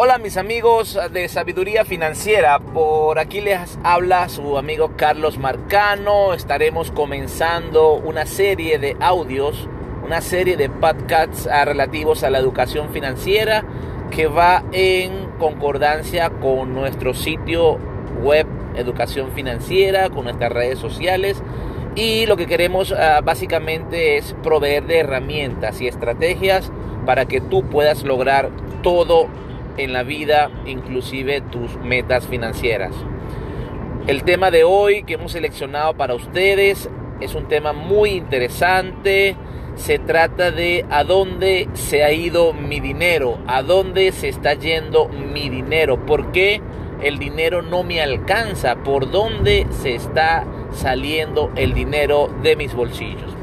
Hola mis amigos de Sabiduría Financiera, por aquí les habla su amigo Carlos Marcano. Estaremos comenzando una serie de audios, una serie de podcasts ah, relativos a la educación financiera que va en concordancia con nuestro sitio web Educación Financiera, con nuestras redes sociales y lo que queremos ah, básicamente es proveer de herramientas y estrategias para que tú puedas lograr todo en la vida, inclusive tus metas financieras. El tema de hoy que hemos seleccionado para ustedes es un tema muy interesante. Se trata de a dónde se ha ido mi dinero, a dónde se está yendo mi dinero, por qué el dinero no me alcanza, por dónde se está saliendo el dinero de mis bolsillos.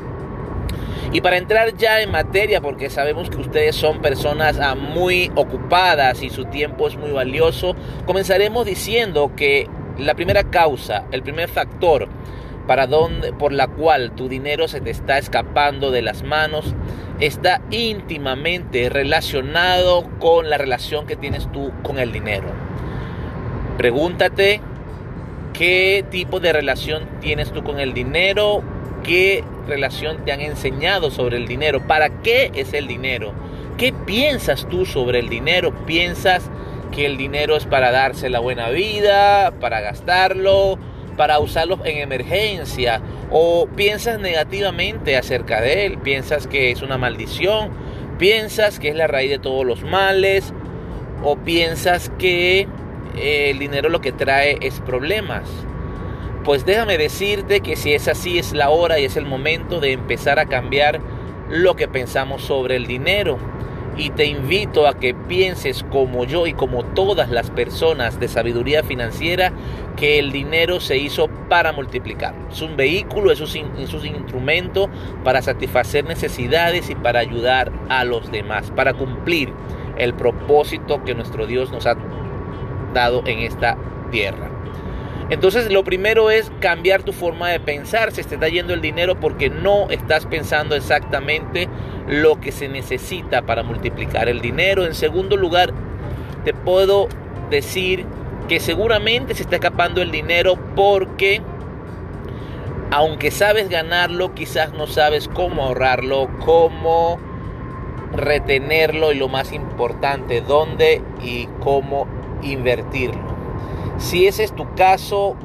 Y para entrar ya en materia, porque sabemos que ustedes son personas ah, muy ocupadas y su tiempo es muy valioso, comenzaremos diciendo que la primera causa, el primer factor para donde, por la cual tu dinero se te está escapando de las manos, está íntimamente relacionado con la relación que tienes tú con el dinero. Pregúntate qué tipo de relación tienes tú con el dinero, qué relación te han enseñado sobre el dinero, para qué es el dinero, qué piensas tú sobre el dinero, piensas que el dinero es para darse la buena vida, para gastarlo, para usarlo en emergencia, o piensas negativamente acerca de él, piensas que es una maldición, piensas que es la raíz de todos los males, o piensas que eh, el dinero lo que trae es problemas. Pues déjame decirte que si es así es la hora y es el momento de empezar a cambiar lo que pensamos sobre el dinero. Y te invito a que pienses como yo y como todas las personas de sabiduría financiera que el dinero se hizo para multiplicar. Es un vehículo, es un, es un instrumento para satisfacer necesidades y para ayudar a los demás, para cumplir el propósito que nuestro Dios nos ha dado en esta tierra. Entonces lo primero es cambiar tu forma de pensar. Se te está yendo el dinero porque no estás pensando exactamente lo que se necesita para multiplicar el dinero. En segundo lugar, te puedo decir que seguramente se está escapando el dinero porque aunque sabes ganarlo, quizás no sabes cómo ahorrarlo, cómo retenerlo y lo más importante, dónde y cómo invertirlo. Si ese es tu caso,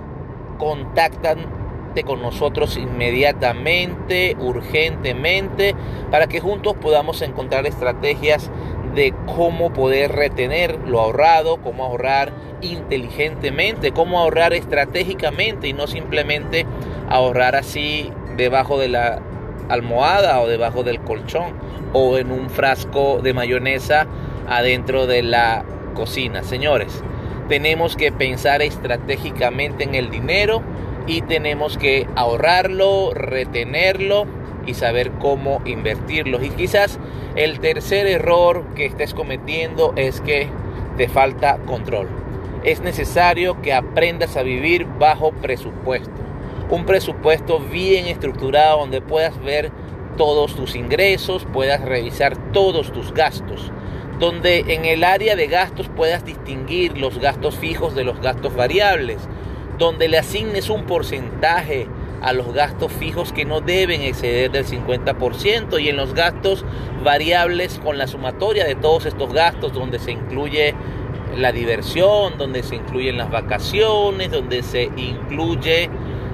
contáctate con nosotros inmediatamente, urgentemente, para que juntos podamos encontrar estrategias de cómo poder retener lo ahorrado, cómo ahorrar inteligentemente, cómo ahorrar estratégicamente y no simplemente ahorrar así debajo de la almohada o debajo del colchón o en un frasco de mayonesa adentro de la cocina. Señores, tenemos que pensar estratégicamente en el dinero y tenemos que ahorrarlo, retenerlo y saber cómo invertirlo. Y quizás el tercer error que estés cometiendo es que te falta control. Es necesario que aprendas a vivir bajo presupuesto. Un presupuesto bien estructurado donde puedas ver todos tus ingresos, puedas revisar todos tus gastos donde en el área de gastos puedas distinguir los gastos fijos de los gastos variables, donde le asignes un porcentaje a los gastos fijos que no deben exceder del 50% y en los gastos variables con la sumatoria de todos estos gastos donde se incluye la diversión, donde se incluyen las vacaciones, donde se incluye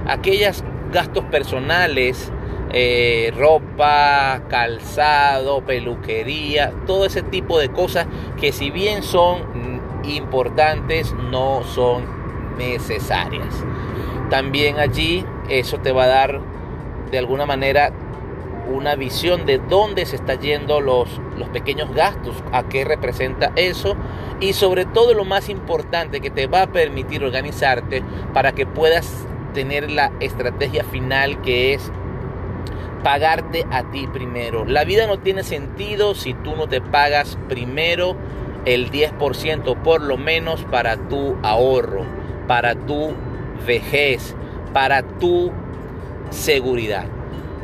aquellos gastos personales eh, ropa, calzado, peluquería, todo ese tipo de cosas que si bien son importantes, no son necesarias. También allí eso te va a dar de alguna manera una visión de dónde se están yendo los, los pequeños gastos, a qué representa eso y sobre todo lo más importante que te va a permitir organizarte para que puedas tener la estrategia final que es pagarte a ti primero. La vida no tiene sentido si tú no te pagas primero el 10% por lo menos para tu ahorro, para tu vejez, para tu seguridad.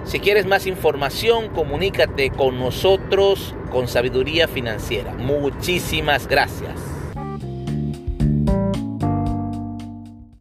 Si quieres más información, comunícate con nosotros con sabiduría financiera. Muchísimas gracias.